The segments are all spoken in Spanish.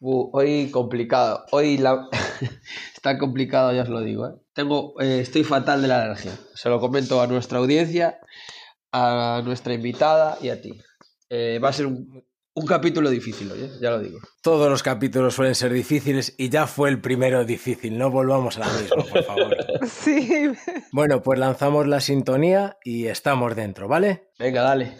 Uh, hoy complicado. Hoy la... está complicado, ya os lo digo. ¿eh? Tengo, eh, estoy fatal de la alergia. Se lo comento a nuestra audiencia, a nuestra invitada y a ti. Eh, va a ser un, un capítulo difícil hoy, ¿eh? ya lo digo. Todos los capítulos suelen ser difíciles y ya fue el primero difícil. No volvamos a la misma, por favor. Sí. Bueno, pues lanzamos la sintonía y estamos dentro, ¿vale? Venga, dale.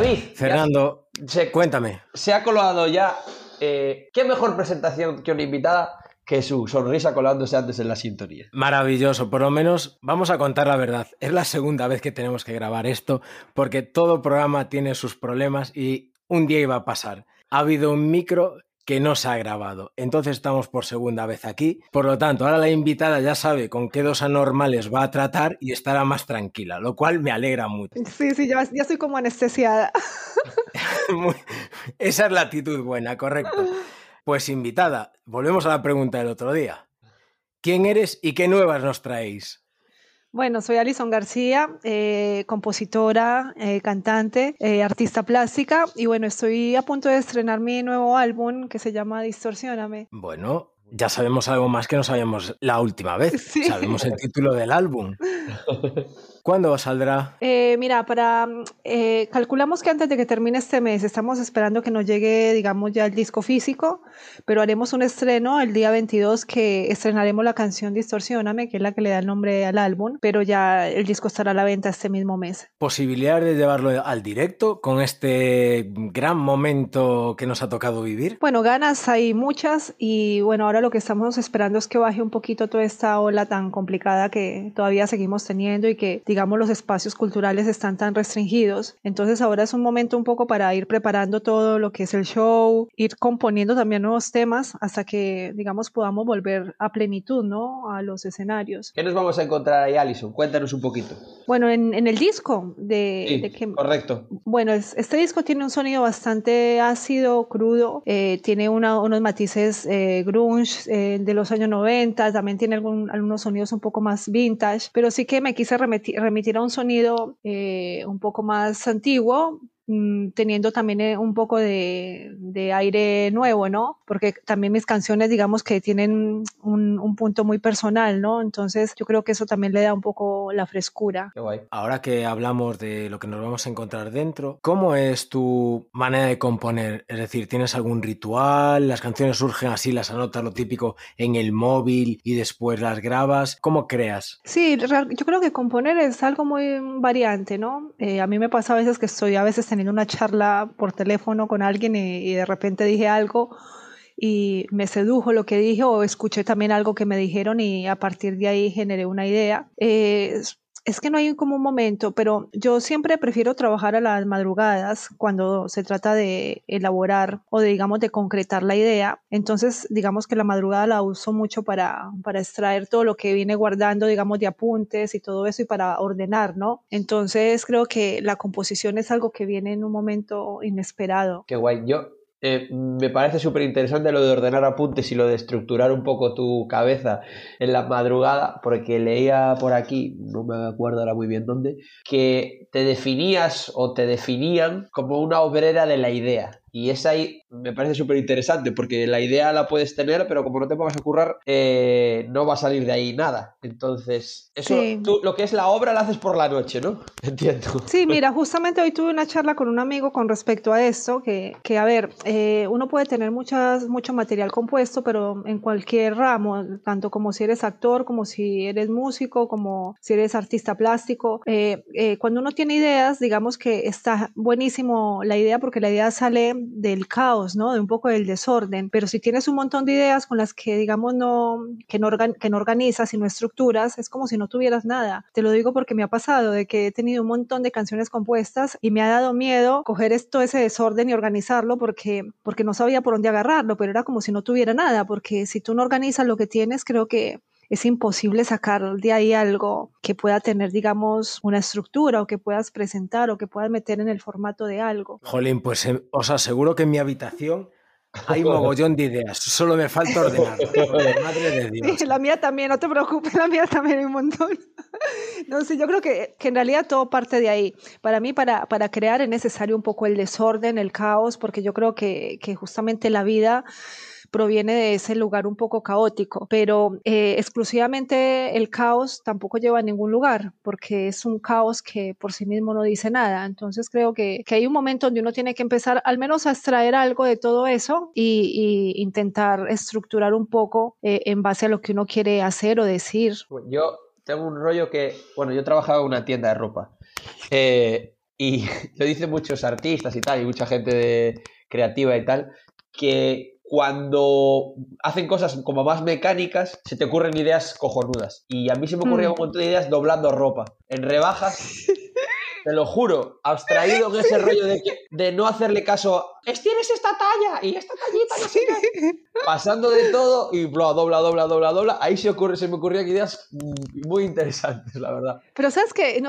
David, Fernando, se, cuéntame. se ha colado ya. eh, ¿Qué mejor presentación que una invitada que su sonrisa colándose antes en la sintonía? Maravilloso, por lo menos vamos a contar la verdad. Es la segunda vez que tenemos que grabar esto porque todo programa tiene sus problemas y un día iba a pasar. Ha habido un micro que no se ha grabado. Entonces estamos por segunda vez aquí. Por lo tanto, ahora la invitada ya sabe con qué dos anormales va a tratar y estará más tranquila, lo cual me alegra mucho. Sí, sí, ya, ya estoy como anestesiada. Muy- Esa es la actitud buena, correcto. Pues invitada, volvemos a la pregunta del otro día. ¿Quién eres y qué nuevas nos traéis? Bueno, soy Alison García, eh, compositora, eh, cantante, eh, artista plástica y bueno, estoy a punto de estrenar mi nuevo álbum que se llama Distorsióname. Bueno, ya sabemos algo más que no sabíamos la última vez. Sí. Sabemos el título del álbum. ¿Cuándo saldrá? Eh, mira, para mm, eh, calculamos que antes de que termine este mes, estamos esperando que nos llegue, digamos, ya el disco físico, pero haremos un estreno el día 22 que estrenaremos la canción Distorsióname, que es la que le da el nombre al álbum, pero ya el disco estará a la venta este mismo mes. ¿Posibilidad de llevarlo al directo con este gran momento que nos ha tocado vivir? Bueno, ganas hay muchas y bueno, ahora lo que estamos esperando es que baje un poquito toda esta ola tan complicada que todavía seguimos teniendo y que digamos los espacios culturales están tan restringidos. Entonces ahora es un momento un poco para ir preparando todo lo que es el show, ir componiendo también nuevos temas hasta que digamos podamos volver a plenitud, ¿no? A los escenarios. ¿Qué nos vamos a encontrar ahí, Alison? Cuéntanos un poquito. Bueno, en, en el disco de, Sí, de que correcto. Bueno, es- este disco tiene un sonido bastante ácido, crudo, eh, tiene una- unos matices eh, grunge eh, de los años 90, también tiene algún- algunos sonidos un poco más vintage, pero sí que me quise remiti- remitir un sonido eh, un poco más antiguo, teniendo también eh, un poco de, de aire nuevo, ¿no? Porque también mis canciones, digamos que tienen un, un punto muy personal, ¿no? Entonces yo creo que eso también le da un poco la frescura. Qué guay. Ahora que hablamos de lo que nos vamos a encontrar dentro, ¿cómo es tu manera de componer? Es decir, ¿tienes algún ritual? ¿Las canciones surgen así, las anotas lo típico en el móvil y después las grabas? ¿Cómo creas? Sí, yo creo que componer es algo muy variante, ¿no? Eh, a mí me pasa a veces que estoy a veces teniendo una charla por teléfono con alguien y, de repente dije algo y me sedujo lo que dije o escuché también algo que me dijeron y a partir de ahí generé una idea. Eh, es- que no hay como un momento, pero yo siempre prefiero trabajar a las madrugadas cuando se trata de elaborar o de, digamos, de concretar la idea. Entonces, digamos que la madrugada la uso mucho para, para extraer todo lo que viene guardando, digamos, de apuntes y todo eso y para ordenar, ¿no? Entonces, creo que la composición es algo que viene en un momento inesperado. Qué guay. Yo eh, me parece súper interesante lo de ordenar apuntes y lo de estructurar un poco tu cabeza en la madrugada, porque leía por aquí, no me acuerdo ahora muy bien dónde, que te definías o te definían como una obrera de la idea. Y esa ahí me parece súper interesante, porque la idea la puedes tener, pero como no te pongas a currar, eh, no va a salir de ahí nada. Entonces, eso, Sí. tú lo que es la obra la haces por la noche, ¿no? Entiendo. Sí, mira, justamente hoy tuve una charla con un amigo con respecto a esto, que, que a ver, eh, uno puede tener muchas, mucho material compuesto, pero en cualquier ramo, tanto como si eres actor, como si eres músico, como si eres artista plástico, eh, eh, cuando uno tiene ideas, digamos que está buenísimo la idea porque la idea sale del caos, ¿no? De un poco del desorden, pero si tienes un montón de ideas con las que, digamos, no, que no, organ- que no organizas y no estructuras, es como si no tuvieras nada. Te lo digo porque me ha pasado de que he tenido un montón de canciones compuestas y me ha dado miedo coger esto, ese desorden y organizarlo porque, porque no sabía por dónde agarrarlo, pero era como si no tuviera nada, porque si tú no organizas lo que tienes, creo que es imposible sacar de ahí algo que pueda tener, digamos, una estructura o que puedas presentar o que puedas meter en el formato de algo. Jolín, pues eh, os aseguro que en mi habitación Hay mogollón de ideas, solo me falta ordenar. Madre de Dios. La mía también, no te preocupes, la mía también hay un montón. No sé, yo creo que, que en realidad todo parte de ahí. Para mí, para, para crear es necesario un poco el desorden, el caos, porque yo creo que, que justamente la vida proviene de ese lugar un poco caótico, pero eh, exclusivamente el caos tampoco lleva a ningún lugar, porque es un caos que por sí mismo no dice nada. Entonces creo que, que hay un momento donde uno tiene que empezar al menos a extraer algo de todo eso y, y intentar estructurar un poco eh, en base a lo que uno quiere hacer o decir. Yo tengo un rollo que, bueno, yo trabajaba en una tienda de ropa eh, y lo dicen muchos artistas y tal, y mucha gente de, creativa y tal, que cuando hacen cosas como más mecánicas, se te ocurren ideas cojonudas. Y a mí se me ocurrían Mm. un montón de ideas doblando ropa. En rebajas, te lo juro, abstraído en ese rollo de, que, de no hacerle caso "Es, tienes esta talla y esta tallita, no sé qué". Pasando de todo y bla, dobla, dobla, dobla, dobla. Ahí se, ocurre, se me ocurrían ideas muy interesantes, la verdad. Pero sabes que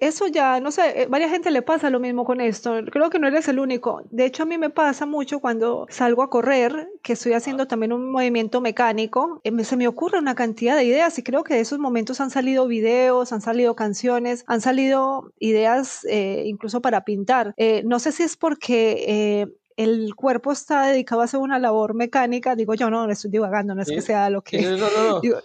eso ya, no sé, eh, varias gente le pasa lo mismo con esto. Creo que no eres el único. De hecho, a mí me pasa mucho cuando salgo a correr, que estoy haciendo también un movimiento mecánico. eh, me- Se me ocurre una cantidad de ideas y creo que de esos momentos han salido videos, han salido canciones, han salido ideas eh, incluso para pintar. Eh, no sé si es porque eh, el cuerpo está dedicado a hacer una labor mecánica, digo yo, no, no estoy divagando, no es Sí. que sea lo que... No, no, no. Digo,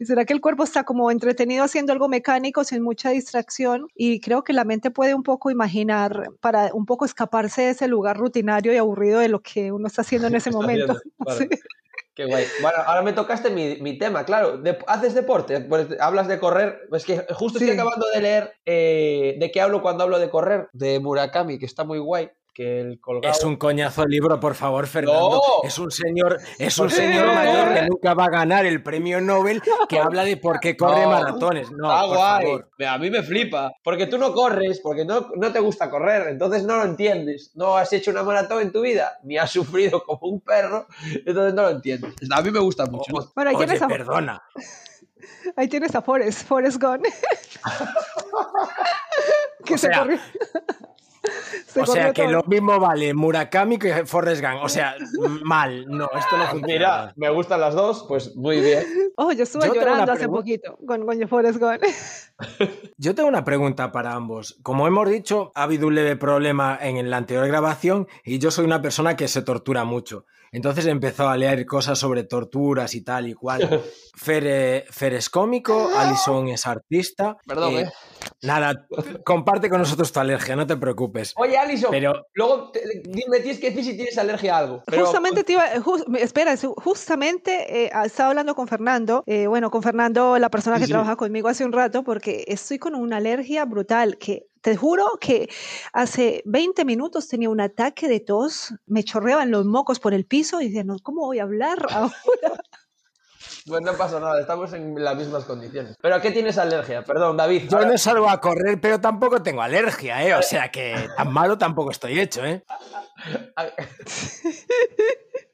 ¿y ¿Será que el cuerpo está como entretenido haciendo algo mecánico sin mucha distracción? Y creo que la mente puede un poco imaginar para un poco escaparse de ese lugar rutinario y aburrido de lo que uno está haciendo en ese momento. claro. Sí. Qué guay. Bueno, ahora me tocaste mi, mi tema, claro. De- ¿Haces deporte? Pues hablas de correr. Es que justo estoy acabando de leer eh, de qué hablo cuando hablo de correr, de Murakami, que está muy guay. Que el colgado. Es un coñazo el libro, por favor, Fernando. No. Es un señor, es un ¿Por qué señor mayor que nunca va a ganar el premio Nobel que habla de por qué corre No. maratones. No, Está por guay. favor. A mí me flipa. Porque tú no corres, porque no, no te gusta correr, entonces no lo entiendes. No has hecho una maratón en tu vida, ni has sufrido como un perro, entonces no lo entiendes. A mí me gusta mucho. O- Bueno, oye, perdona. Ahí tienes a Forrest, Forrest Gone. que O se sea, corrió. O sea que lo mismo vale Murakami que Forrest Gump. O sea, mal. No, esto no funciona. Mira, me gustan las dos, pues muy bien. Oh, yo estuve Yo llorando hace poquito con, con Forrest Gone. Yo tengo una pregunta para ambos. Como hemos dicho, ha habido un leve problema en la anterior grabación y yo soy una persona que se tortura mucho. Entonces empezó a leer cosas sobre torturas y tal y cual. Fer, eh, Fer es cómico, Alison es artista. Perdón, Eh, eh. Nada, comparte con nosotros tu alergia, no te preocupes. Oye, Alison, Pero- luego te- me tienes que decir si tienes alergia a algo. Pero- Justamente te iba, espera, justamente eh, estaba hablando con Fernando, eh, bueno, con Fernando, la persona Sí, que sí. trabaja conmigo hace un rato, porque estoy con una alergia brutal que te juro que hace 20 minutos tenía un ataque de tos, me chorreaban los mocos por el piso y decía, no, ¿cómo voy a hablar ahora? Pues no pasa nada, estamos en las mismas condiciones. ¿Pero a qué tienes alergia? Perdón, David. Yo ahora- no salgo a correr, pero tampoco tengo alergia, ¿eh? O sea que tan malo tampoco estoy hecho, ¿eh?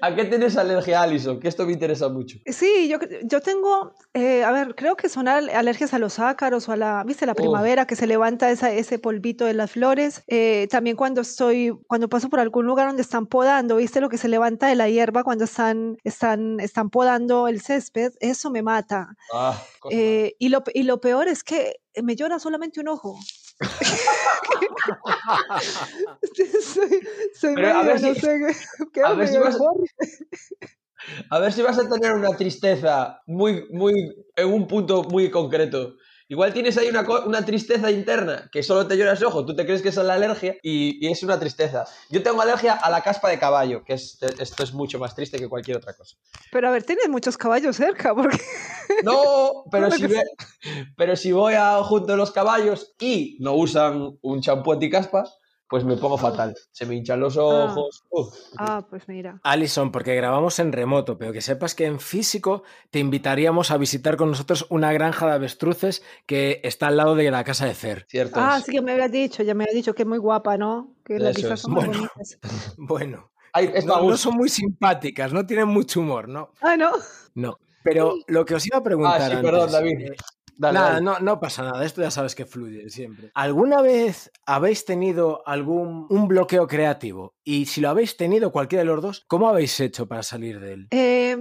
¿A... ¿A qué tienes alergia, Alison? Que esto me interesa mucho. Sí, yo, yo tengo, eh, a ver, creo que son al- alergias a los ácaros o a la, viste, la Oh. primavera que se levanta esa, ese polvito de las flores. Eh, también cuando estoy, cuando paso por algún lugar donde están podando, viste lo que se levanta de la hierba cuando están, están, están podando el césped, eso me mata. Ah, Eh, y, lo, y lo peor es que me llora solamente un ojo. Soy soy Pero a ver no si- sé, qué a ver si medio vas-. A ver si vas a tener una tristeza muy, muy, en un punto muy concreto. Igual tienes ahí una, una tristeza interna que solo te llora ese ojo, tú te crees que es la alergia y, y es una tristeza. Yo tengo alergia a la caspa de caballo, que es, esto es mucho más triste que cualquier otra cosa. Pero a ver, tienes muchos caballos cerca, porque No, pero si, ve- pero si voy a junto a los caballos y no usan un champú anticaspa, pues me pongo fatal. Se me hinchan los ojos. uf. Ah, pues mira. Alison, porque grabamos en remoto, pero que sepas que en físico te invitaríamos a visitar con nosotros una granja de avestruces que está al lado de la casa de Fer. Cierto. Ah, sí que me habías dicho, ya me habías dicho que es muy guapa, ¿no? Que las vistas es. son muy Bueno. bonitas. Bueno, Ay, es no, son muy simpáticas, no tienen mucho humor, ¿no? Ah, no. No. Pero lo que os iba a preguntar Ah, sí, perdón, antes, David. Nada, No, no pasa nada, esto ya sabes que fluye siempre. ¿Alguna vez habéis tenido algún un bloqueo creativo? Y si lo habéis tenido, cualquiera de los dos, ¿cómo habéis hecho para salir de él? Eh,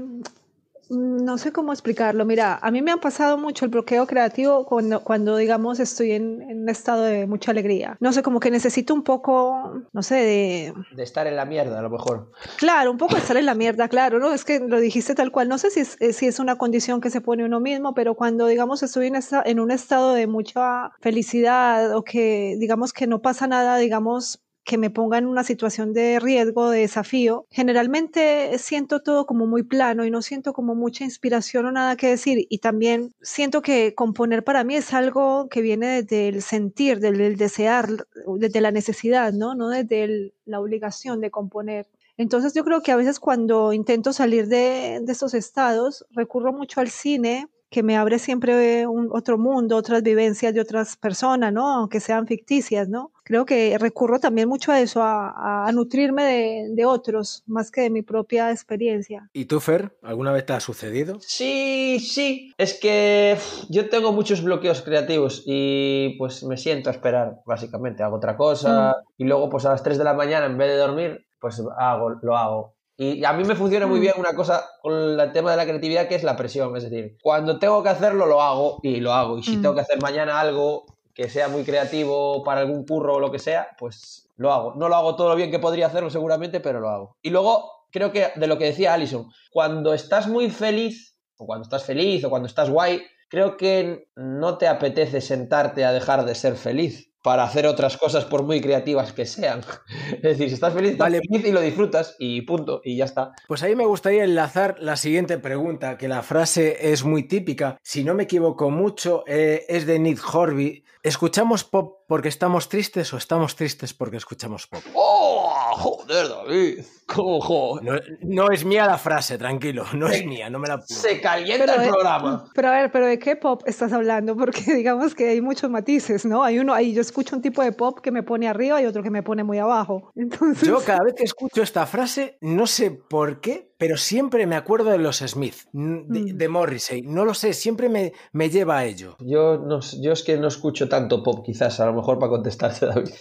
no sé cómo explicarlo. Mira, a mí me ha pasado mucho el bloqueo creativo cuando, cuando digamos, estoy en, un estado de mucha alegría. No sé, como que necesito un poco, no sé, de... De estar en la mierda, a lo mejor. Claro, un poco de estar en la mierda, claro, ¿no? Es que lo dijiste tal cual. No sé si es, eh, si es una condición que se pone uno mismo, pero cuando, digamos, estoy en, esta, en un estado de mucha felicidad o que, digamos, que no pasa nada, digamos, que me ponga en una situación de riesgo, de desafío, generalmente siento todo como muy plano y no siento como mucha inspiración o nada que decir. Y también siento que componer para mí es algo que viene desde el sentir, desde el desear, desde la necesidad, ¿no? No desde la obligación de componer. Entonces yo creo que a veces cuando intento salir de, de esos estados, recurro mucho al cine que me abre siempre un, otro mundo, otras vivencias de otras personas, ¿no? Aunque sean ficticias, ¿no? Creo que recurro también mucho a eso, a, nutrirme de, de, otros, más que de mi propia experiencia. ¿Y tú, Fer? ¿Alguna vez te ha sucedido? Sí, sí. Es que yo tengo muchos bloqueos creativos y pues me siento a esperar, básicamente. Hago otra cosa mm. y luego pues a las 3 de la mañana, en vez de dormir, pues hago, lo hago. Y a mí me funciona muy mm. bien una cosa con el tema de la creatividad que es la presión. Es decir, cuando tengo que hacerlo, lo hago y lo hago. Y si mm. tengo que hacer mañana algo que sea muy creativo para algún curro o lo que sea, pues lo hago. No lo hago todo lo bien que podría hacerlo seguramente, pero lo hago. Y luego, creo que de lo que decía Alison, cuando estás muy feliz, o cuando estás feliz, o cuando estás guay, creo que no te apetece sentarte a dejar de ser feliz para hacer otras cosas por muy creativas que sean. Es decir, si estás feliz, estás feliz y lo disfrutas y punto, y ya está. Pues ahí me gustaría enlazar la siguiente pregunta, que la frase es muy típica, si no me equivoco mucho, eh, es de Nick Horby. ¿Escuchamos pop porque estamos tristes o estamos tristes porque escuchamos pop? ¡Oh! Joder, David. ¿Cómo, No, es mía la frase, tranquilo. No es mía, no me la Se calienta el programa. Pero a ver, ¿pero de qué pop estás hablando? Porque digamos que hay muchos matices, ¿no? Hay uno, ahí yo escucho un tipo de pop que me pone arriba y otro que me pone muy abajo. Entonces... Yo cada vez que escucho esta frase, no sé por qué, pero siempre me acuerdo de los Smith, de, mm. Morrissey. No lo sé, siempre me, me lleva a ello. Yo, no, yo es que no escucho tanto pop, quizás, a lo mejor para contestarte, David.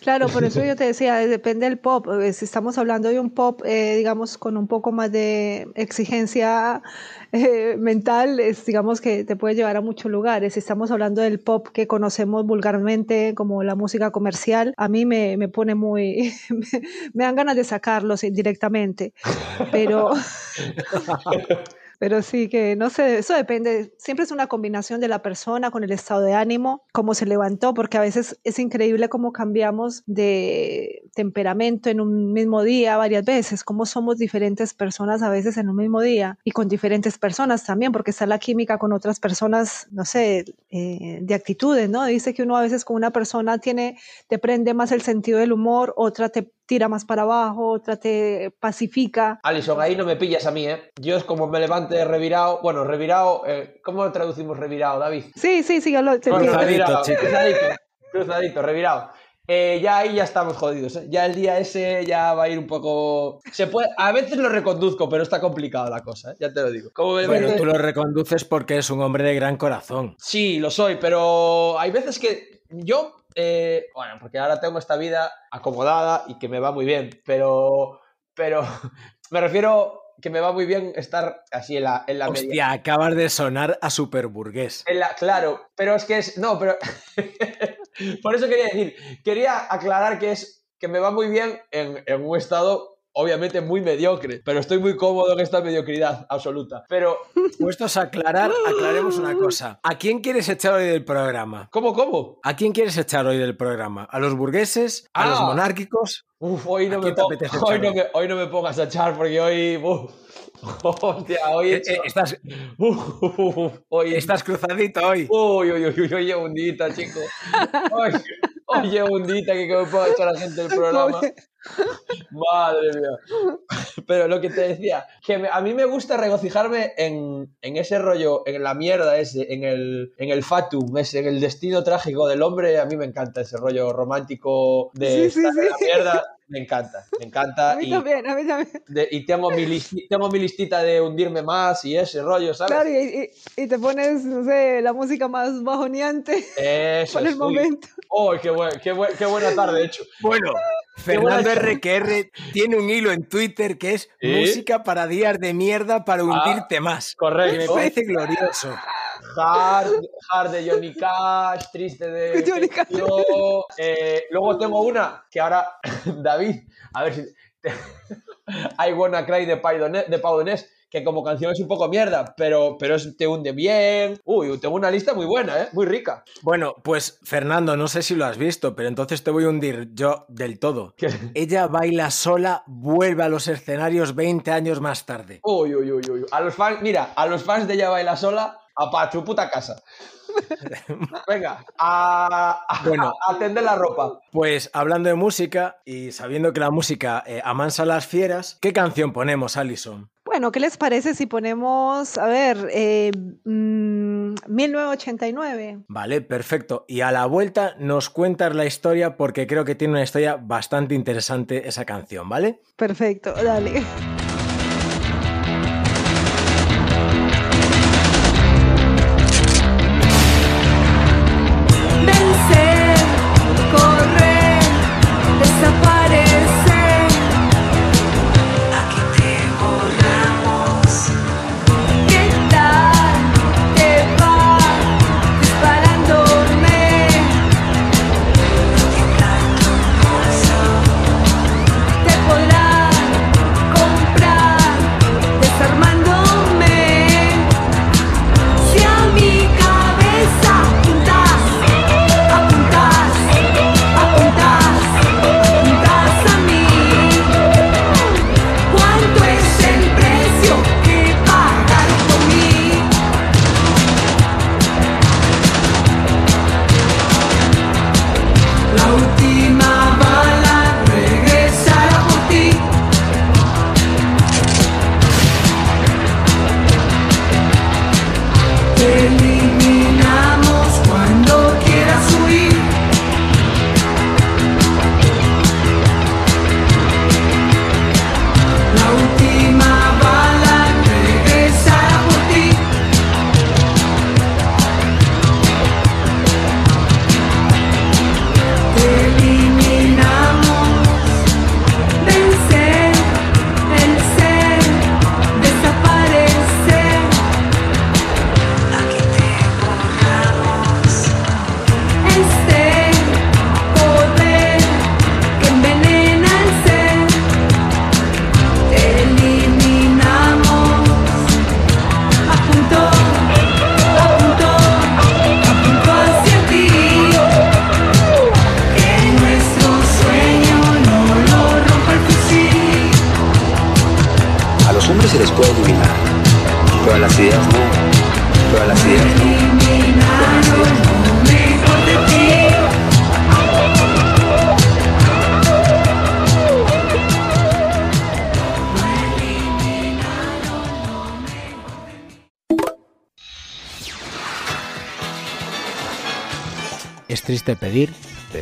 Claro, por eso yo te decía, depende del pop. Eh, si estamos hablando de un pop, eh, digamos, con un poco más de exigencia eh, mental, es, digamos que te puede llevar a muchos lugares. Si estamos hablando del pop que conocemos vulgarmente como la música comercial, a mí me, me pone muy... me dan ganas de sacarlos directamente. Pero... Pero sí que, no sé, eso depende, siempre es una combinación de la persona con el estado de ánimo, cómo se levantó, porque a veces es increíble cómo cambiamos de temperamento en un mismo día varias veces, cómo somos diferentes personas a veces en un mismo día y con diferentes personas también, porque está la química con otras personas, no sé, eh, de actitudes, ¿no? Dice que uno a veces con una persona tiene, te prende más el sentido del humor, otra te tira más para abajo, otra te pacifica. Alison, ahí no me pillas a mí, ¿eh? Yo es como me levante revirado, bueno, revirado, eh, ¿cómo traducimmo revirado, David? Sí, sí, sí, yo lo Cruzadito, cruzadito, cruzadito, revirado. Eh, ya ahí ya estamos jodidos. ¿eh? Ya el día ese ya va a ir un poco. Se puede... A veces lo reconduzco, pero está complicado la cosa, ¿eh? ya te lo digo. Pero tú lo reconduces porque es un hombre de gran corazón. Sí, lo soy, pero hay veces que yo eh, bueno, porque ahora tengo esta vida acomodada y que me va muy bien, pero, pero me refiero que me va muy bien estar así en la, en la Hostia, acabas de sonar a superburgués. En la, claro, pero es que es. No, pero. Por eso quería decir, quería aclarar que es que me va muy bien en, en un estado obviamente muy mediocre, pero estoy muy cómodo en esta mediocridad absoluta. Pero. Puestos a aclarar, aclaremos una cosa. ¿A quién quieres echar hoy del programa? ¿Cómo, cómo? ¿A quién quieres echar hoy del programa? ¿A los burgueses? ¿A los ah. monárquicos? Uf, hoy no, me, hoy no me, pongas a echar porque hoy. Hostia, hoy eh, eh, estás, hoy estás cruzadito hoy. Uy, uy, uy, uy, hundita, chico. Oye, hundita que me puedo echar a la gente del programa. Madre mía. Pero lo que te decía, que a mí me gusta regocijarme en, ese rollo, en la mierda ese, en el, en el fatum, ese, en el destino trágico del hombre. A mí me encanta ese rollo romántico de la mierda me encanta, me encanta. A mí y, también, a mí también. y tengo mi, tengo mi listita de hundirme más y ese rollo, ¿sabes? Claro, y, y, te pones, no sé, la música más bajoneante Eso, por el momento. ¡Oh, qué, qué, qué, buena tarde, de hecho! Bueno, Fernando RQR tiene un hilo en Twitter que es música para días de mierda para ah, hundirte más. Correcto. me parece glorioso. Hard, hard de Johnny Cash, triste de Johnny Cash. Eh, luego tengo una que ahora, David, a ver si. I Wanna Cry de Pau Donés, que como canción es un poco mierda, pero, pero te hunde bien. Uy, tengo una lista muy buena, ¿eh? Muy rica. Bueno, pues Fernando, no sé si lo has visto, pero entonces te voy a hundir yo del todo. Ella baila sola, vuelve a los escenarios 20 años más tarde. Uy, uy, uy, uy. A los fans, mira, a los fans de Ella baila sola a pa' tu puta casa. Venga, a, bueno, atender la ropa. Pues hablando de música y sabiendo que la música eh, amansa a las fieras, ¿qué canción ponemos, Alison? Bueno, ¿qué les parece si ponemos, a ver, eh, 1989? Mm, vale, perfecto. Y a la vuelta nos cuentas la historia porque creo que tiene una historia bastante interesante esa canción, ¿vale? Perfecto, dale.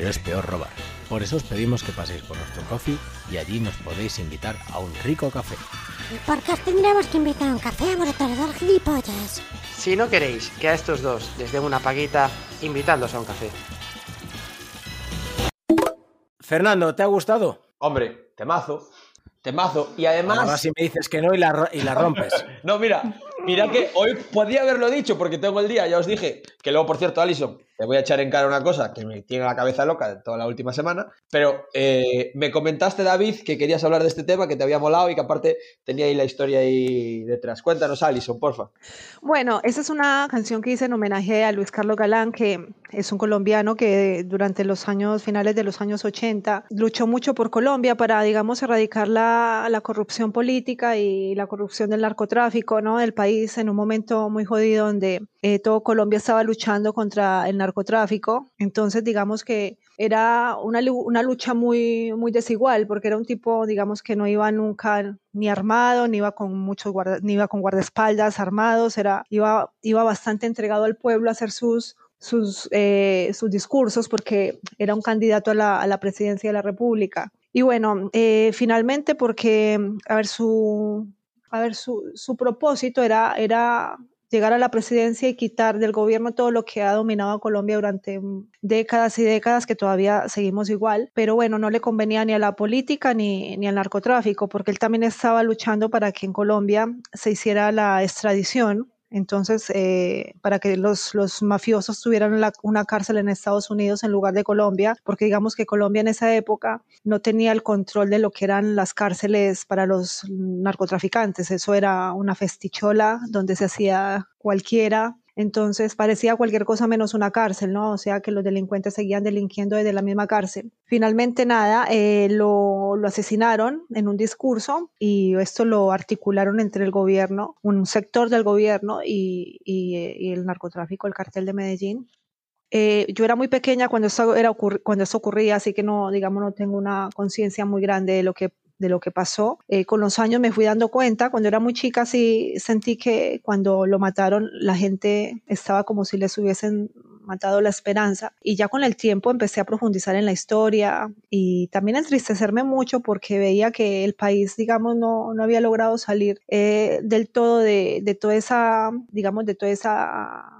Pero es peor robar. Por eso os pedimos que paséis por nuestro coffee y allí nos podéis invitar a un rico café. ¿Y por qué os tendremos que invitar a un café a vosotros dos gilipollas? Si no queréis que a estos dos les den una paguita, invitadlos a un café. Fernando, ¿te ha gustado? Hombre, temazo. Temazo. Y además. Ahora si me dices que no y la, y la rompes. no, mira, mira que hoy podía haberlo dicho porque tengo el día, ya os dije. Que luego, por cierto, Alison, te voy a echar en cara una cosa que me tiene la cabeza loca toda la última semana, pero eh, me comentaste, David, que querías hablar de este tema, que te había molado y que aparte tenía ahí la historia ahí detrás. Cuéntanos, Alison, porfa. Bueno, esa es una canción que hice en homenaje a Luis Carlos Galán, que es un colombiano que durante los años finales de los años 80 luchó mucho por Colombia para, digamos, erradicar la, la corrupción política y la corrupción del narcotráfico, ¿no? Del país en un momento muy jodido donde eh, todo Colombia estaba luchando contra el narcotráfico. Entonces, digamos que era una, una, lucha muy, muy desigual, porque era un tipo, digamos, que no iba nunca ni armado, ni iba con muchos ni iba con guardaespaldas armados, era, iba, iba bastante entregado al pueblo a hacer sus, sus, eh, sus discursos porque era un candidato a la, a la presidencia de la República. Y bueno, eh, finalmente porque, a ver, su, a ver, su, su propósito era, era llegar a la presidencia y quitar del gobierno todo lo que ha dominado a Colombia durante décadas y décadas, que todavía seguimos igual. Pero bueno, no le convenía ni a la política ni, ni al narcotráfico, porque él también estaba luchando para que en Colombia se hiciera la extradición entonces, eh, para que los, los mafiosos tuvieran una cárcel en Estados Unidos en lugar de Colombia, porque digamos que Colombia en esa época no tenía el control de lo que eran las cárceles para los narcotraficantes. Eso era una festichola donde se hacía cualquiera entonces parecía cualquier cosa menos una cárcel, ¿no? O sea que los delincuentes seguían delinquiendo desde la misma cárcel. Finalmente nada, eh, lo, asesinaron en un discurso y esto lo articularon entre el gobierno, un sector del gobierno y, el narcotráfico, el cartel de Medellín. Eh, yo era muy pequeña cuando esto, era cuando esto ocurría, así que no, digamos, no tengo una conciencia muy grande de lo que de lo que pasó. Eh, con los años me fui dando cuenta, cuando era muy chica sí sentí que cuando lo mataron la gente estaba como si les hubiesen matado la esperanza y ya con el tiempo empecé a profundizar en la historia y también entristecerme mucho porque veía que el país digamos no, no había logrado salir eh, del todo de, de toda esa digamos de toda esa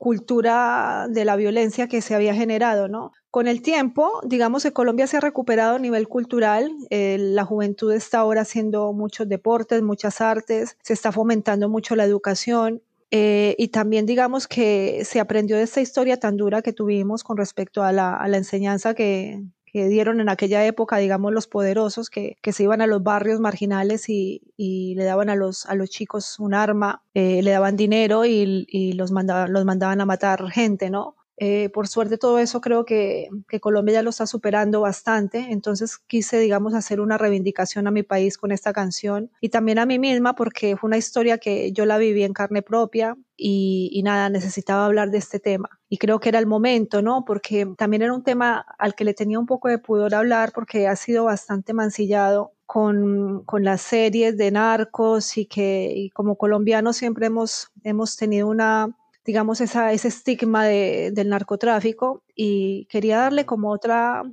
cultura de la violencia que se había generado, ¿no? Con el tiempo, digamos que Colombia se ha recuperado a nivel cultural, eh, la juventud está ahora haciendo muchos deportes, muchas artes, se está fomentando mucho la educación, eh, y también digamos que se aprendió de esta historia tan dura que tuvimos con respecto a la, a la enseñanza que, que dieron en aquella época, digamos, los poderosos que, que se iban a los barrios marginales y, y, le daban a los, a los chicos un arma, eh, le daban dinero y, y los, mandaban, los mandaban a matar gente, ¿no? Eh, por suerte todo eso creo que, Colombia ya lo está superando bastante, entonces quise, digamos, hacer una reivindicación a mi país con esta canción y también a mí misma porque fue una historia que yo la viví en carne propia y, nada, necesitaba hablar de este tema. Y creo que era el momento, ¿no? Porque también era un tema al que le tenía un poco de pudor hablar porque ha sido bastante mancillado con, con, las series de narcos y que como colombianos siempre hemos, hemos tenido una, digamos, esa, ese estigma de, del narcotráfico y quería darle como otra,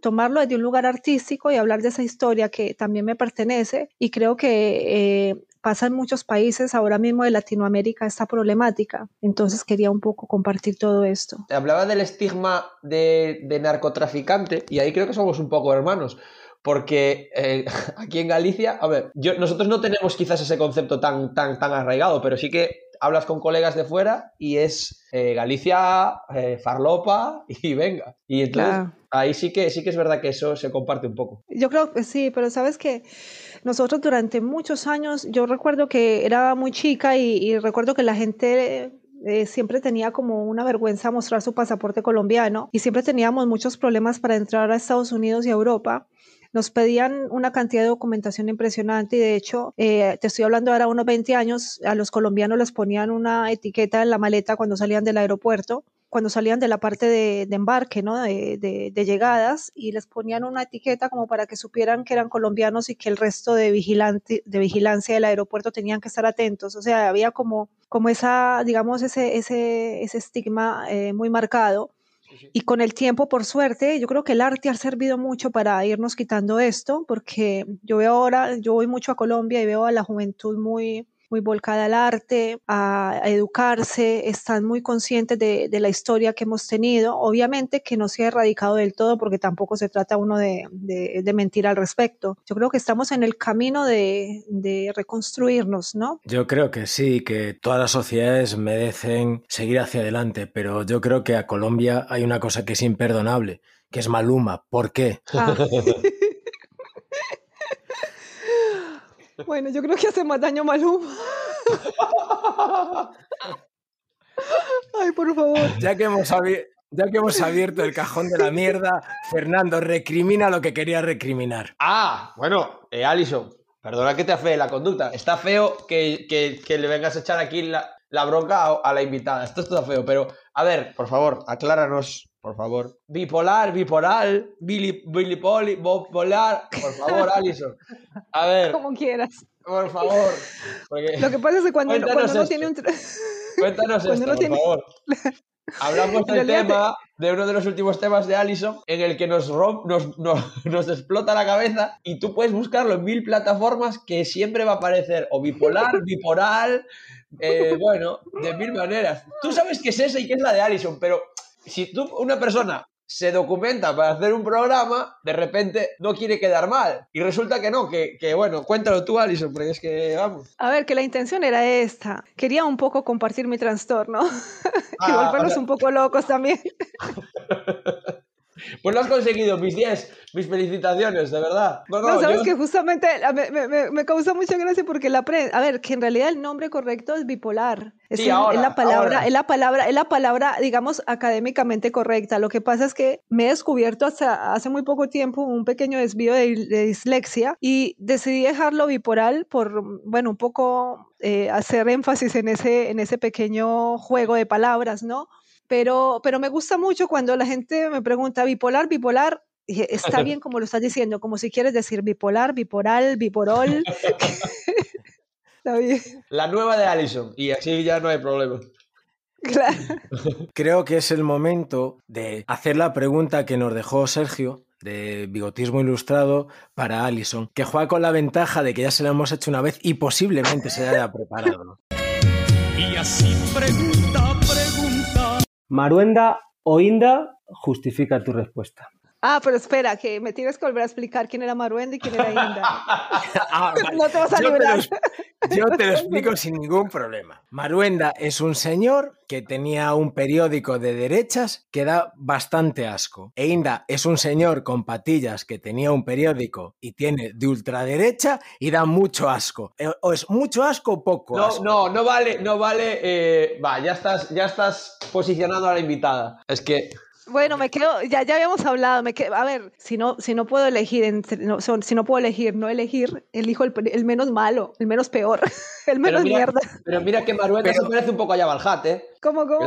tomarlo desde un lugar artístico y hablar de esa historia que también me pertenece y creo que eh, pasa en muchos países ahora mismo de Latinoamérica esta problemática. Entonces quería un poco compartir todo esto. Hablaba del estigma de, de narcotraficante y ahí creo que somos un poco hermanos porque eh, aquí en Galicia, a ver, yo, nosotros no tenemos quizás ese concepto tan, tan, tan arraigado, pero sí que hablas con colegas de fuera y es eh, Galicia, eh, farlopa y venga. Y entonces ahí sí que, sí que es verdad que eso se comparte un poco. Yo creo que sí, pero sabes que nosotros durante muchos años, yo recuerdo que era muy chica y, recuerdo que la gente eh, siempre tenía como una vergüenza mostrar su pasaporte colombiano y siempre teníamos muchos problemas para entrar a Estados Unidos y a Europa nos pedían una cantidad de documentación impresionante y de hecho, eh, te estoy hablando ahora unos 20 años, a los colombianos les ponían una etiqueta en la maleta cuando salían del aeropuerto cuando salían de la parte de, embarque, ¿no? De, de, llegadas, y les ponían una etiqueta como para que supieran que eran colombianos y que el resto de, vigilante, de vigilancia del aeropuerto tenían que estar atentos. O sea, había como, como esa, digamos, ese, ese, ese estigma eh, muy marcado. Y con el tiempo, por suerte, yo creo que el arte ha servido mucho para irnos quitando esto, porque yo veo ahora, yo voy mucho a Colombia y veo a la juventud muy, muy volcada al arte, a, educarse, están muy conscientes de, la historia que hemos tenido. Obviamente que no se ha erradicado del todo porque tampoco se trata uno de, mentir al respecto. Yo creo que estamos en el camino de, reconstruirnos, ¿no? Yo creo que sí, que todas las sociedades merecen seguir hacia adelante, pero yo creo que a Colombia hay una cosa que es imperdonable, que es Maluma. ¿Por qué? Ah. Bueno, yo creo que hace más daño Maluma. Ay, por favor. Ya que hemos ya que hemos abierto el cajón de la mierda, Fernando, recrimina lo que quería recriminar. Ah, bueno, eh, Alison, perdona que te afee la conducta. Está feo que, que, le vengas a echar aquí la, la bronca a, a, la invitada. Esto está feo, pero a ver, por favor, acláranos por favor. Bipolar, bipolar, Billy, Billy Poli, bipolar, por favor, Alison. A ver, Como quieras. por favor. porque- Lo que pasa es que cuando, uno- cuando uno esto. tiene un... Cuéntanos Cuando esto, uno por tiene- favor. Hablamos del tema, de uno de los últimos temas de Allison, en el que nos, rom- nos, nos, nos explota la cabeza y tú puedes buscarlo en mil plataformas que siempre va a aparecer o bipolar, bipolar, eh, bueno, de mil maneras. Tú sabes qué es esa y qué es la de Allison, pero si tú, una persona se documenta para hacer un programa, de repente no quiere quedar mal. Y resulta que no, que, que bueno, cuéntalo tú, Allison, porque es que, vamos. A ver, que la intención era esta. Quería un poco compartir mi trastorno Ah, y o volvernos sea- un poco locos también. Pues lo has conseguido, mis 10, mis felicitaciones, de verdad. No, No, no, sabes yo- que justamente me, me, me- causa mucha gracia porque la pre... A ver, que en realidad el nombre correcto es bipolar. Es, Sí, el- ahora, es la palabra, ahora. es la palabra, es la palabra, digamos, académicamente correcta. Lo que pasa es que me he descubierto hasta hace muy poco tiempo un pequeño desvío de, de dislexia y decidí dejarlo bipolar por, bueno, un poco eh, hacer énfasis en ese, en ese pequeño juego de palabras, ¿no? Pero, pero me gusta mucho cuando la gente me pregunta bipolar, bipolar. y Está bien como lo estás diciendo, como si quieres decir bipolar, biporal, biporol. Está bien, La nueva de Allison, y así ya no hay problema. claro. Creo que es el momento de hacer la pregunta que nos dejó Sergio de Bigotismo Ilustrado para Alison, que juega con la ventaja de que ya se la hemos hecho una vez y posiblemente se haya preparado. Y así pregunta. Maruenda o Inda, justifica tu respuesta. Ah, pero espera, que me tienes que volver a explicar quién era Maruenda y quién era Inda. Ah, vale. No te vas a Yo te, lo, yo te lo explico sin ningún problema. Maruenda es un señor que tenía un periódico de derechas que da bastante asco. E Inda es un señor con patillas que tenía un periódico y tiene de ultraderecha y da mucho asco. Eh, O es mucho asco o poco No, asco. no, no vale, no vale. eh, va, ya estás, ya estás posicionando a la invitada. Es que Bueno, me quedo, ya, ya habíamos hablado, me quedo, a ver, si no, si no puedo elegir, entre, no, si no puedo elegir, no elegir, elijo el, el menos malo, el menos peor, el menos mira- mierda. Pero mira que Maruenda Pero- se parece un poco a Java el Hat, ¿eh? ¿Cómo, cómo?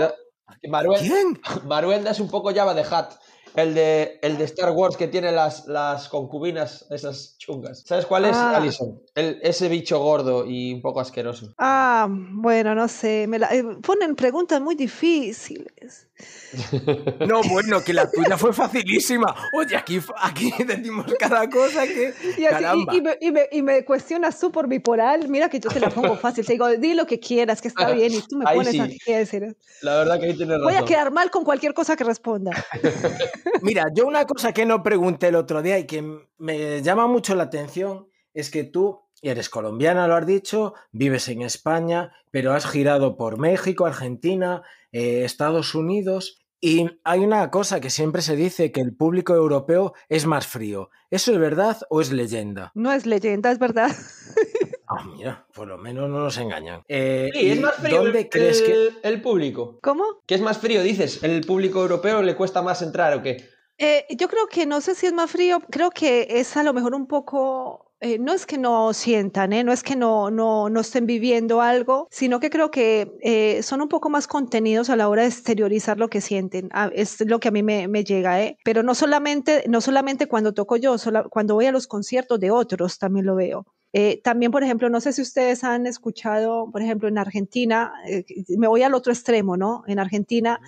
¿Quién? Maruenda es un poco Java de Hat. El de, el de Star Wars que tiene las, las concubinas, esas chungas. ¿Sabes cuál es, Ah. Alison? El, ese bicho gordo y un poco asqueroso. Ah, bueno, no sé, me la- eh, ponen preguntas muy difíciles. No, bueno, que la tuya fue facilísima. Oye, aquí, aquí decimos cada cosa que... Y, así- y- y me, y me- y me cuestionas tú por bipolar, mira que yo te la pongo fácil, te digo, di lo que quieras, que está bien, y tú me Ahí pones sí. a qué decir. La verdad que ahí tienes razón. Voy a quedar mal con cualquier cosa que responda. Mira, yo una cosa que no pregunté el otro día y que me llama mucho la atención es que tú eres colombiana, lo has dicho, vives en España, pero has girado por México, Argentina, eh, Estados Unidos. Y hay una cosa que siempre se dice, que el público europeo es más frío. ¿Eso es verdad o es leyenda? No es leyenda, es verdad. Ah, mira, por lo menos no nos engañan. Eh, Sí, es ¿y más frío ¿Dónde el, crees que...? el- el público. ¿Cómo? ¿Qué es más frío, dices? ¿El público europeo le cuesta más entrar o qué? Eh, yo creo que no sé si es más frío, creo que es a lo mejor un poco, eh, no es que no sientan, ¿eh? no es que no, no, no estén viviendo algo, sino que creo que eh, son un poco más contenidos a la hora de exteriorizar lo que sienten. Ah, es lo que a mí me, me llega, ¿eh? pero no solamente, no solamente cuando toco yo, sola- cuando voy a los conciertos de otros también lo veo. Eh, también, por ejemplo, no sé si ustedes han escuchado, por ejemplo, en Argentina, eh, me voy al otro extremo, ¿no? En Argentina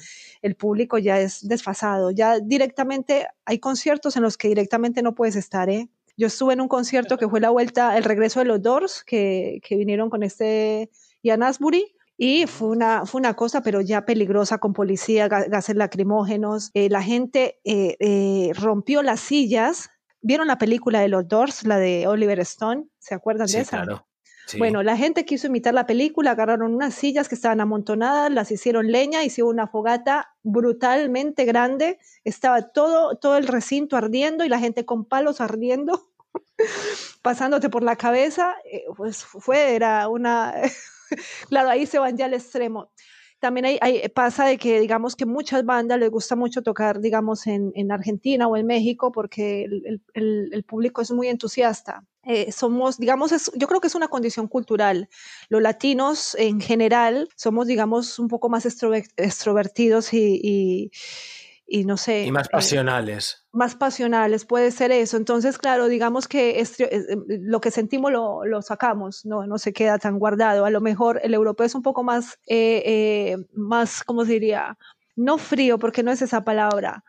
el público ya es desfasado, ya directamente hay conciertos en los que directamente no puedes estar, ¿eh? Yo estuve en un concierto que fue la vuelta, el regreso de los Doors, que, que vinieron con este Ian Asbury, y fue una, fue una cosa, pero ya peligrosa, con policía, ga- gases lacrimógenos. Eh, la gente eh, eh, rompió las sillas. ¿Vieron la película de los Doors, la de Oliver Stone? ¿Se acuerdan Sí, de esa? claro. Bueno, la gente quiso imitar la película, agarraron unas sillas que estaban amontonadas, las hicieron leña, hicieron una fogata brutalmente grande, estaba todo, todo el recinto ardiendo y la gente con palos ardiendo, pasándote por la cabeza, eh, pues fue, era una, claro, ahí se van ya al extremo. También pasa de que, digamos, que muchas bandas les gusta mucho tocar, digamos, en, en Argentina o en México porque el, público es muy entusiasta. Eh, somos, digamos, es- yo creo que es una condición cultural. Los latinos en general somos, digamos, un poco más extrover- extrovertidos y- y no sé. Y más eh, pasionales. más pasionales, puede ser eso. Entonces, claro, digamos que es- es- lo que sentimos lo, lo sacamos, no, no se queda tan guardado. A lo mejor el europeo es un poco más, eh, eh, más, ¿cómo se diría? No frío, porque no es esa palabra.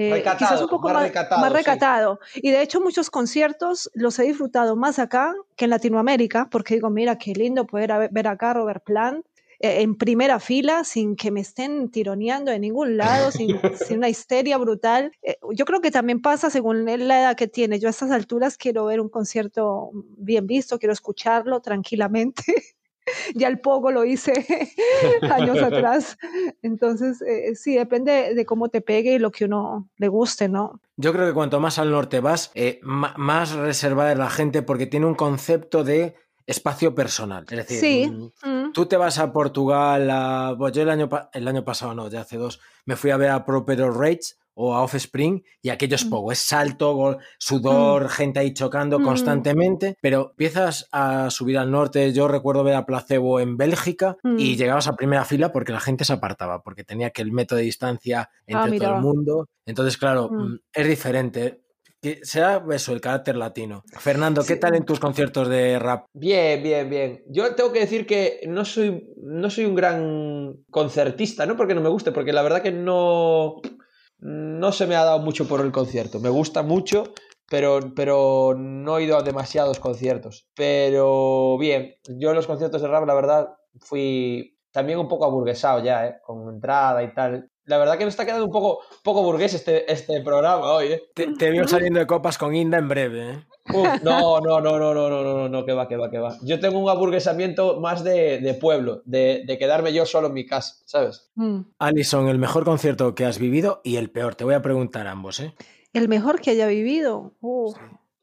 Eh, quizás Recatado, un poco más más, recatado, más sí. recatado. Y de hecho muchos conciertos los he disfrutado más acá que en Latinoamérica, porque digo, mira, qué lindo poder ver acá a Robert Plant eh, en primera fila sin que me estén tironeando de ningún lado, sin, sin una histeria brutal. Eh, yo creo que también pasa según la edad que tiene. Yo a estas alturas quiero ver un concierto bien visto, quiero escucharlo tranquilamente. ya el poco lo hice años atrás. Entonces, eh, sí, depende de cómo te pegue y lo que uno le guste, ¿no? Yo creo que cuanto más al norte vas, eh, más reservada es la gente porque tiene un concepto de espacio personal. Es decir, Sí. mm, Mm. tú te vas a Portugal, a... bueno, yo el año, el año pasado, no, ya hace dos, me fui a ver a Propero Rage o a Offspring y aquello es Mm. poco, es salto, sudor, gente ahí chocando Mm. constantemente, pero empiezas a subir al norte, yo recuerdo ver a Placebo en Bélgica y Mm. llegabas a primera fila porque la gente se apartaba, porque tenía que el método de distancia entre todo el mundo, entonces claro, Mm. mm, es diferente. Que Será eso, el carácter latino. Fernando, ¿qué Sí. tal en tus conciertos de rap? Bien, bien, bien. Yo tengo que decir que no soy, no soy un gran concertista, no porque no me guste, porque la verdad que no, no se me ha dado mucho por el concierto. Me gusta mucho, pero, pero no he ido a demasiados conciertos. Pero bien, yo en los conciertos de rap, la verdad, fui también un poco aburguesado ya, ¿eh? Con entrada y tal. La verdad que me está quedando un poco, poco burgués este, este programa hoy, ¿eh? Te, te veo saliendo de copas con Inda en breve. ¿eh? Uf, no, no, no, no, no, no, no, no, que va, que va, que va. Yo tengo un aburguesamiento más de, de pueblo, de, de quedarme yo solo en mi casa, ¿sabes? Mm. Alison, el mejor concierto que has vivido y el peor. Te voy a preguntar ambos. ¿eh? El mejor que haya vivido.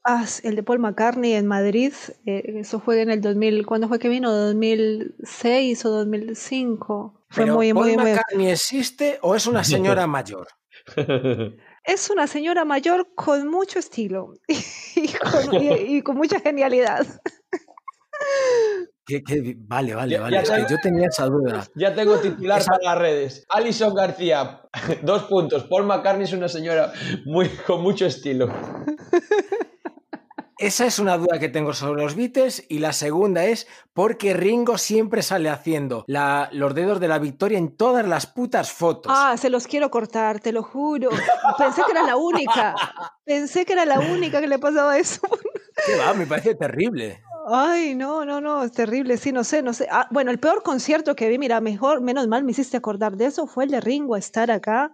Ah, s- el de Paul McCartney en Madrid. eh, eso fue en el 2000. ¿Cuándo fue que vino? ¿2006 o 2005? Fue Pero, muy, ¿Paul muy, muy. McCartney existe o es una señora mayor? Es una señora mayor con mucho estilo y con, y- y con mucha genialidad. ¿Qué- qué- Vale, vale, Ya- vale. ya es que tengo- yo tenía esa duda. Ya tengo titular Esa- para las redes. Alison García, dos puntos. Paul McCartney es una señora muy, con mucho estilo. Esa es una duda que tengo sobre los Beatles y la segunda es porque Ringo siempre sale haciendo la- los dedos de la victoria en todas las putas fotos. Ah, se los quiero cortar, te lo juro. Pensé que era la única. Pensé que era la única que le pasaba eso. ¿Qué va? Me parece terrible. Ay, no, no, no, es terrible, sí, no sé, no sé. Ah, bueno, el peor concierto que vi, mira, mejor, menos mal me hiciste acordar de eso, fue el de Ringo, estar acá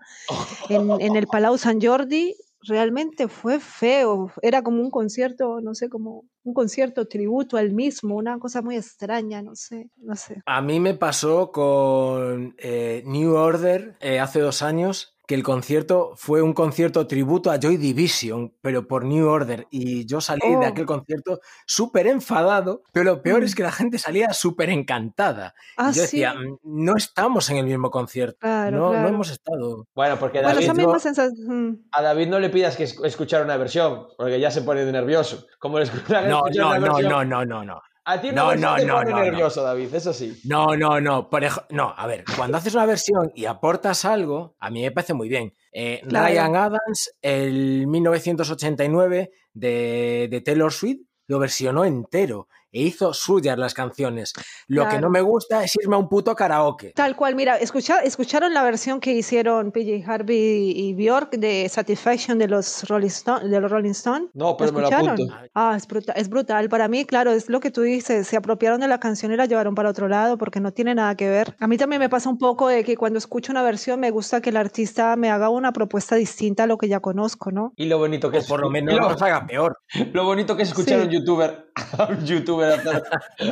en, en el Palau San Jordi. Realmente fue feo, era como un concierto, no sé, como un concierto tributo al mismo, una cosa muy extraña, no sé, no sé. A mí me pasó con eh, New Order eh, hace dos años que el concierto fue un concierto tributo a Joy Division, pero por New Order. Y yo salí Oh. de aquel concierto súper enfadado, pero lo peor Mm. es que la gente salía súper encantada. Ah, y yo decía, "Mm, no estamos en el mismo concierto. claro, no, no hemos estado. Bueno, porque David, sensación. a David no le pidas que es- escuchar una versión, porque ya se pone nervioso. Como le No, no, no, no, no, no, no. A ti No, no, te no, pone no, no. nervioso, David, eso sí. No, no, no. Por ej- no, a ver, cuando haces una versión y aportas algo, a mí me parece muy bien. Eh, Claro. Ryan Adams, el 1989 de, de Taylor Swift, lo versionó entero e hizo suyas las canciones. Lo que Claro. no me gusta es irme a un puto karaoke. Tal cual, mira, escucha- ¿escucharon la versión que hicieron PJ Harvey y Bjork de Satisfaction de los Rolling Stone, de los Rolling Stone? No, pero me lo escucharon? apunto. Ah, es brutal, es brutal. Para mí, claro, es lo que tú dices, se apropiaron de la canción y la llevaron para otro lado porque no tiene nada que ver. A mí también me pasa un poco de que cuando escucho una versión me gusta que el artista me haga una propuesta distinta a lo que ya conozco, ¿no? Y lo bonito que O es. por lo menos lo, nos haga peor. lo bonito que es escuchar a Sí. un youtuber, a un youtuber hacer,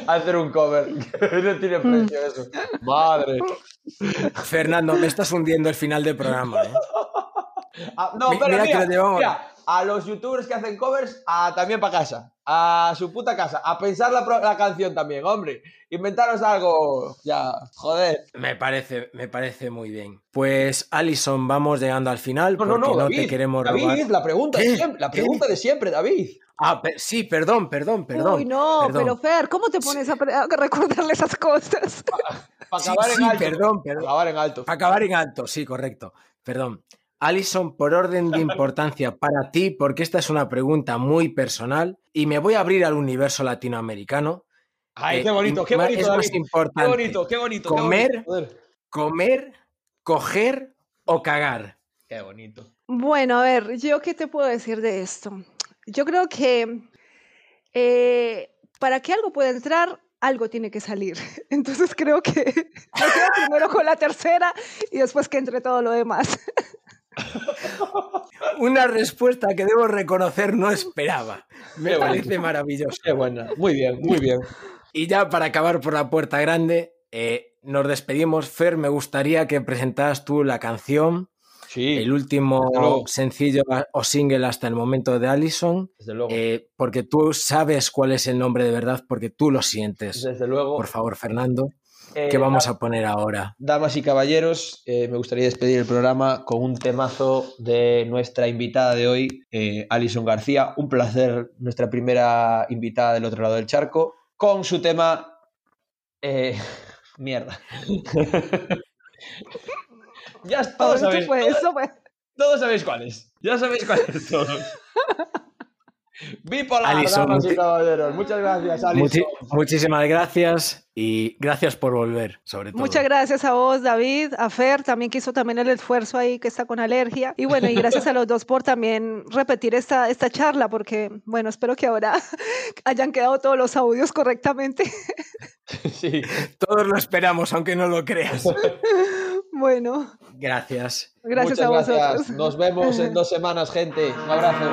hacer un cover. no tiene precio eso. Madre. Fernando, me estás hundiendo el final del programa. ¿eh? Ah, no, pero mira, a los youtubers que hacen covers, a, también para casa. A su puta casa. A pensar la, la canción también, hombre. Inventaros algo. Ya, joder. Me parece, me parece muy bien. Pues, Alison, vamos llegando al final No, porque no, no, no, David. te queremos David, robar. la pregunta, de siempre, la ¿Qué? pregunta de siempre, David. Ah, sí, perdón, perdón, perdón. Uy, no, perdón. pero Fer, ¿cómo te pones a, a recordarle esas cosas? Para Sí, acabar sí, en alto. perdón, Para acabar en alto. Para acabar en alto, sí, correcto. Perdón. Alison, por orden de importancia para ti, porque esta es una pregunta muy personal y me voy a abrir al universo latinoamericano. Ay, Eh, qué bonito, qué bonito, es más. Qué importante bonito, qué bonito. qué Comer. bonito, joder. comer, coger o cagar. Qué bonito. Bueno, a ver, ¿yo qué te puedo decir de esto? Yo creo que eh, para que algo pueda entrar, algo tiene que salir. Entonces creo que me quedo primero con la tercera y después que entre todo lo demás. Una respuesta que debo reconocer no esperaba. Me Qué parece maravilloso. Qué buena. Muy bien, muy bien. Y ya para acabar por la puerta grande, eh, nos despedimos. Fer, me gustaría que presentaras tú la canción, Sí, el último sencillo o single hasta el momento de Allison, desde luego. eh, porque tú sabes cuál es el nombre de verdad, porque tú lo sientes. desde luego. Por favor, Fernando, Eh, ¿qué vamos a poner ahora? Damas y caballeros, eh, me gustaría despedir el programa con un temazo de nuestra invitada de hoy, eh, Alison García. Un placer, nuestra primera invitada del otro lado del charco, con su tema. eh, mierda. ya todos sabéis, todos, todos sabéis cuáles. Ya sabéis cuáles todos. Bipolar, Alison, damas y caballeros. Muchas gracias, Alison. Muchi- muchísimas gracias y gracias por volver, sobre todo. Muchas gracias a vos, David, a Fer, también que hizo también el esfuerzo ahí, que está con alergia. Y bueno, y gracias a los dos por también repetir esta, esta charla, porque bueno, espero que ahora hayan quedado todos los audios correctamente. Sí. Todos lo esperamos, aunque no lo creas. Bueno, Gracias. gracias Muchas a vosotros. gracias. Nos vemos en dos semanas, gente. Un abrazo.